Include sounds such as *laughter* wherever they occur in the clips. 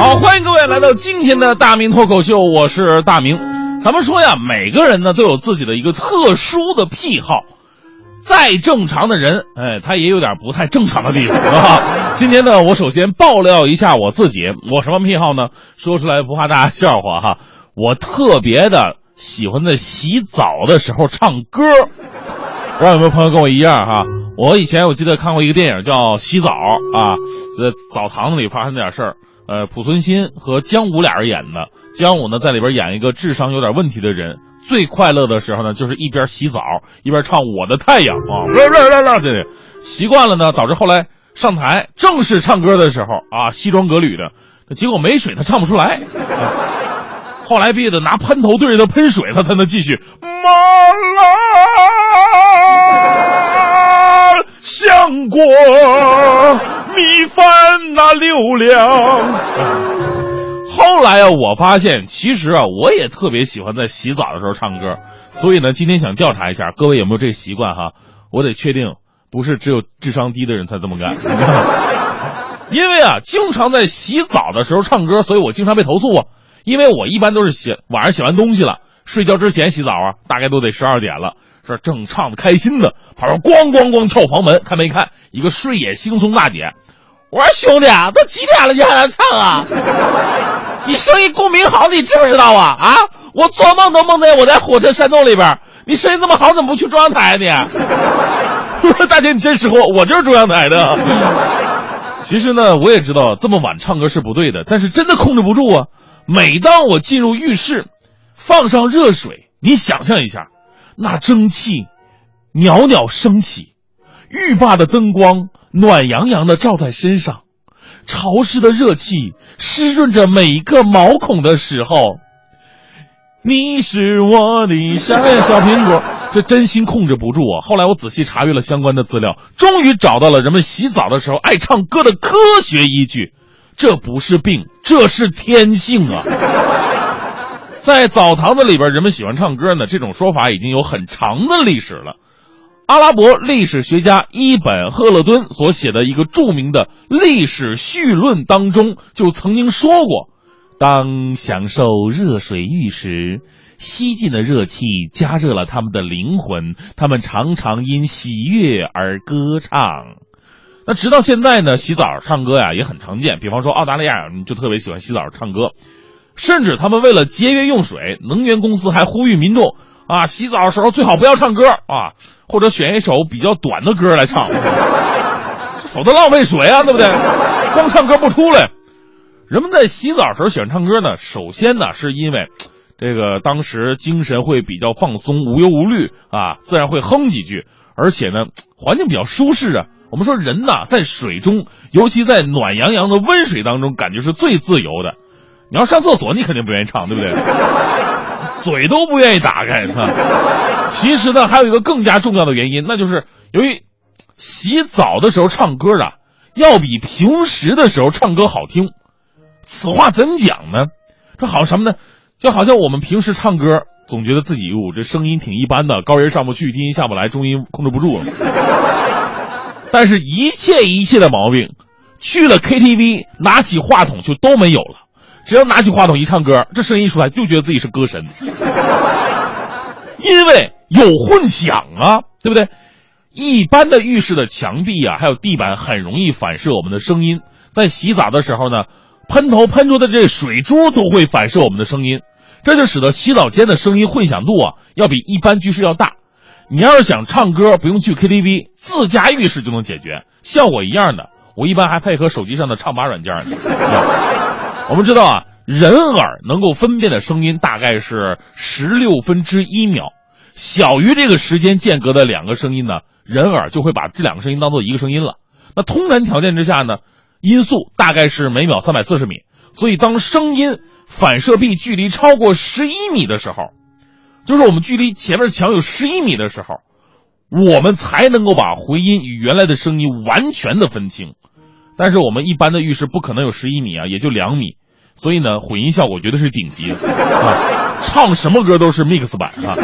好，欢迎各位来到今天的大明脱口秀，我是大明。咱们说呀，每个人呢都有自己的一个特殊的癖好，再正常的人，哎，他也有点不太正常的地方啊。*laughs* 今天呢，我首先爆料一下我自己，我什么癖好呢？说出来不怕大家笑话哈，我特别的喜欢在洗澡的时候唱歌。不知道有没有朋友跟我一样哈？我以前我记得看过一个电影叫《洗澡》啊，在澡堂子里发生点事儿。呃，濮存昕和姜武俩人演的，姜武呢在里边演一个智商有点问题的人，最快乐的时候呢，就是一边洗澡一边唱《我的太阳》啊，啦啦啦啦这习惯了呢，导致后来上台正式唱歌的时候啊，西装革履的，结果没水他唱不出来，*laughs* 后来逼得拿喷头对着他喷水，他才能继续。马拉那流量。后来啊，我发现其实啊，我也特别喜欢在洗澡的时候唱歌。所以呢，今天想调查一下各位有没有这个习惯哈？我得确定不是只有智商低的人才这么干。*laughs* 因为啊，经常在洗澡的时候唱歌，所以我经常被投诉啊。因为我一般都是洗晚上洗完东西了，睡觉之前洗澡啊，大概都得十二点了。这正唱的开心的，旁边咣咣咣敲房门，看没看？一个睡眼惺忪大姐，我说兄弟啊，都几点了你还来唱啊？*laughs* 你声音共鸣好，你知不知道啊？啊，我做梦都梦见我在火车山洞里边，你声音那么好，怎么不去中央台呢？*laughs* 我说大姐，你真识货，我就是中央台的。*laughs* 其实呢，我也知道这么晚唱歌是不对的，但是真的控制不住啊。每当我进入浴室，放上热水，你想象一下。那蒸汽袅袅升起，浴霸的灯光暖洋洋的照在身上，潮湿的热气湿润着每一个毛孔的时候，你是我的小苹果。这真心控制不住啊！后来我仔细查阅了相关的资料，终于找到了人们洗澡的时候爱唱歌的科学依据。这不是病，这是天性啊！在澡堂子里边，人们喜欢唱歌呢。这种说法已经有很长的历史了。阿拉伯历史学家伊本赫勒敦所写的一个著名的历史序论当中，就曾经说过：当享受热水浴时，吸进的热气加热了他们的灵魂，他们常常因喜悦而歌唱。那直到现在呢，洗澡唱歌呀也很常见。比方说澳大利亚人就特别喜欢洗澡唱歌。甚至他们为了节约用水，能源公司还呼吁民众啊，洗澡的时候最好不要唱歌啊，或者选一首比较短的歌来唱，否则浪费水啊，对不对？光唱歌不出来。人们在洗澡的时候喜欢唱歌呢，首先呢是因为这个当时精神会比较放松，无忧无虑啊，自然会哼几句，而且呢环境比较舒适啊。我们说人呐在水中，尤其在暖洋洋的温水当中，感觉是最自由的。你要上厕所，你肯定不愿意唱，对不对？嘴都不愿意打开，其实呢，还有一个更加重要的原因，那就是由于洗澡的时候唱歌啊，要比平时的时候唱歌好听。此话怎讲呢？这好什么呢？就好像我们平时唱歌，总觉得自己哟，这声音挺一般的，高音上不去，低音下不来，中音控制不住。但是，一切一切的毛病，去了 KTV，拿起话筒就都没有了。只要拿起话筒一唱歌，这声音一出来就觉得自己是歌神，*laughs* 因为有混响啊，对不对？一般的浴室的墙壁啊，还有地板很容易反射我们的声音。在洗澡的时候呢，喷头喷出的这水珠都会反射我们的声音，这就使得洗澡间的声音混响度啊要比一般居室要大。你要是想唱歌，不用去 KTV，自家浴室就能解决，效果一样的。我一般还配合手机上的唱吧软件呢。*laughs* 我们知道啊，人耳能够分辨的声音大概是十六分之一秒，小于这个时间间隔的两个声音呢，人耳就会把这两个声音当做一个声音了。那通然条件之下呢，音速大概是每秒三百四十米，所以当声音反射壁距离超过十一米的时候，就是我们距离前面墙有十一米的时候，我们才能够把回音与原来的声音完全的分清。但是我们一般的浴室不可能有十一米啊，也就两米。所以呢，混音效果绝对是顶级的啊！唱什么歌都是 mix 版啊。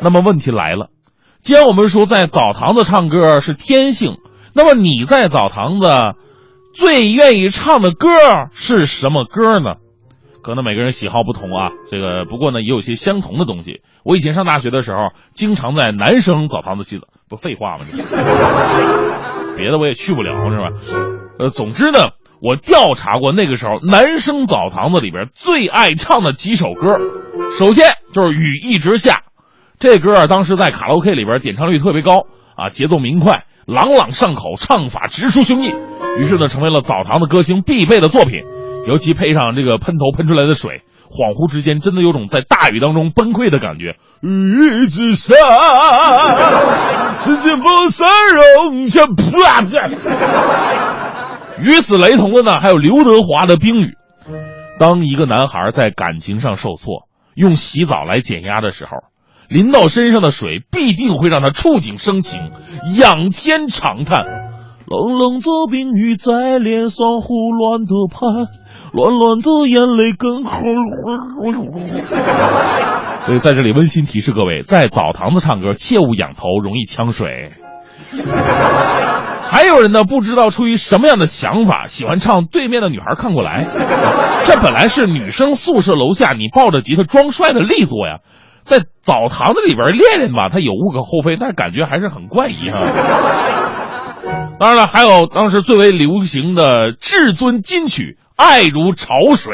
那么问题来了，既然我们说在澡堂子唱歌是天性，那么你在澡堂子最愿意唱的歌是什么歌呢？可能每个人喜好不同啊，这个不过呢也有些相同的东西。我以前上大学的时候，经常在男生澡堂子洗澡，不废话吗？别的我也去不了是吧？呃，总之呢，我调查过那个时候男生澡堂子里边最爱唱的几首歌，首先就是《雨一直下》，这歌啊当时在卡拉 OK 里边点唱率特别高啊，节奏明快，朗朗上口，唱法直抒胸臆，于是呢成为了澡堂的歌星必备的作品。尤其配上这个喷头喷出来的水，恍惚之间真的有种在大雨当中崩溃的感觉。雨之下，时间不散融下，与此雷同的呢，还有刘德华的《冰雨》。当一个男孩在感情上受挫，用洗澡来减压的时候，淋到身上的水必定会让他触景生情，仰天长叹：“冷冷的冰雨在脸上胡乱的拍。”乱乱的眼泪跟 *laughs* 所以在这里温馨提示各位，在澡堂子唱歌切勿仰头，容易呛水。还有人呢，不知道出于什么样的想法，喜欢唱对面的女孩看过来。*laughs* 这本来是女生宿舍楼下你抱着吉他装帅的力作呀，在澡堂子里边练练吧，它有无可厚非，但感觉还是很怪异哈。*laughs* 当然了，还有当时最为流行的至尊金曲。爱如潮水，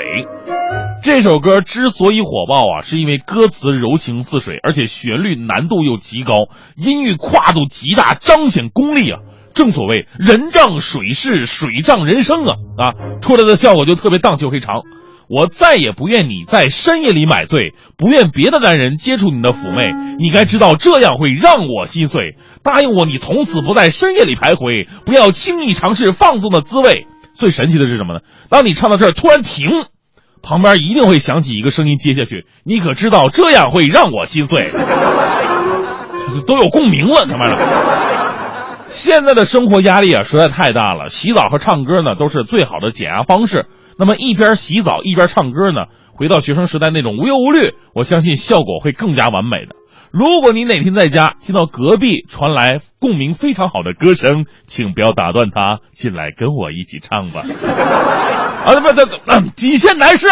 这首歌之所以火爆啊，是因为歌词柔情似水，而且旋律难度又极高，音域跨度极大，彰显功力啊。正所谓人仗水势，水仗人生啊啊，出来的效果就特别荡气回肠。我再也不愿你在深夜里买醉，不愿别的男人接触你的妩媚，你该知道这样会让我心碎。答应我，你从此不在深夜里徘徊，不要轻易尝试放纵的滋味。最神奇的是什么呢？当你唱到这儿突然停，旁边一定会响起一个声音接下去。你可知道这样会让我心碎？*laughs* 都有共鸣了，他妈的！现在的生活压力啊实在太大了，洗澡和唱歌呢都是最好的减压方式。那么一边洗澡一边唱歌呢，回到学生时代那种无忧无虑，我相信效果会更加完美的。如果你哪天在家听到隔壁传来共鸣非常好的歌声，请不要打断他，进来跟我一起唱吧。啊，不不，底线男士。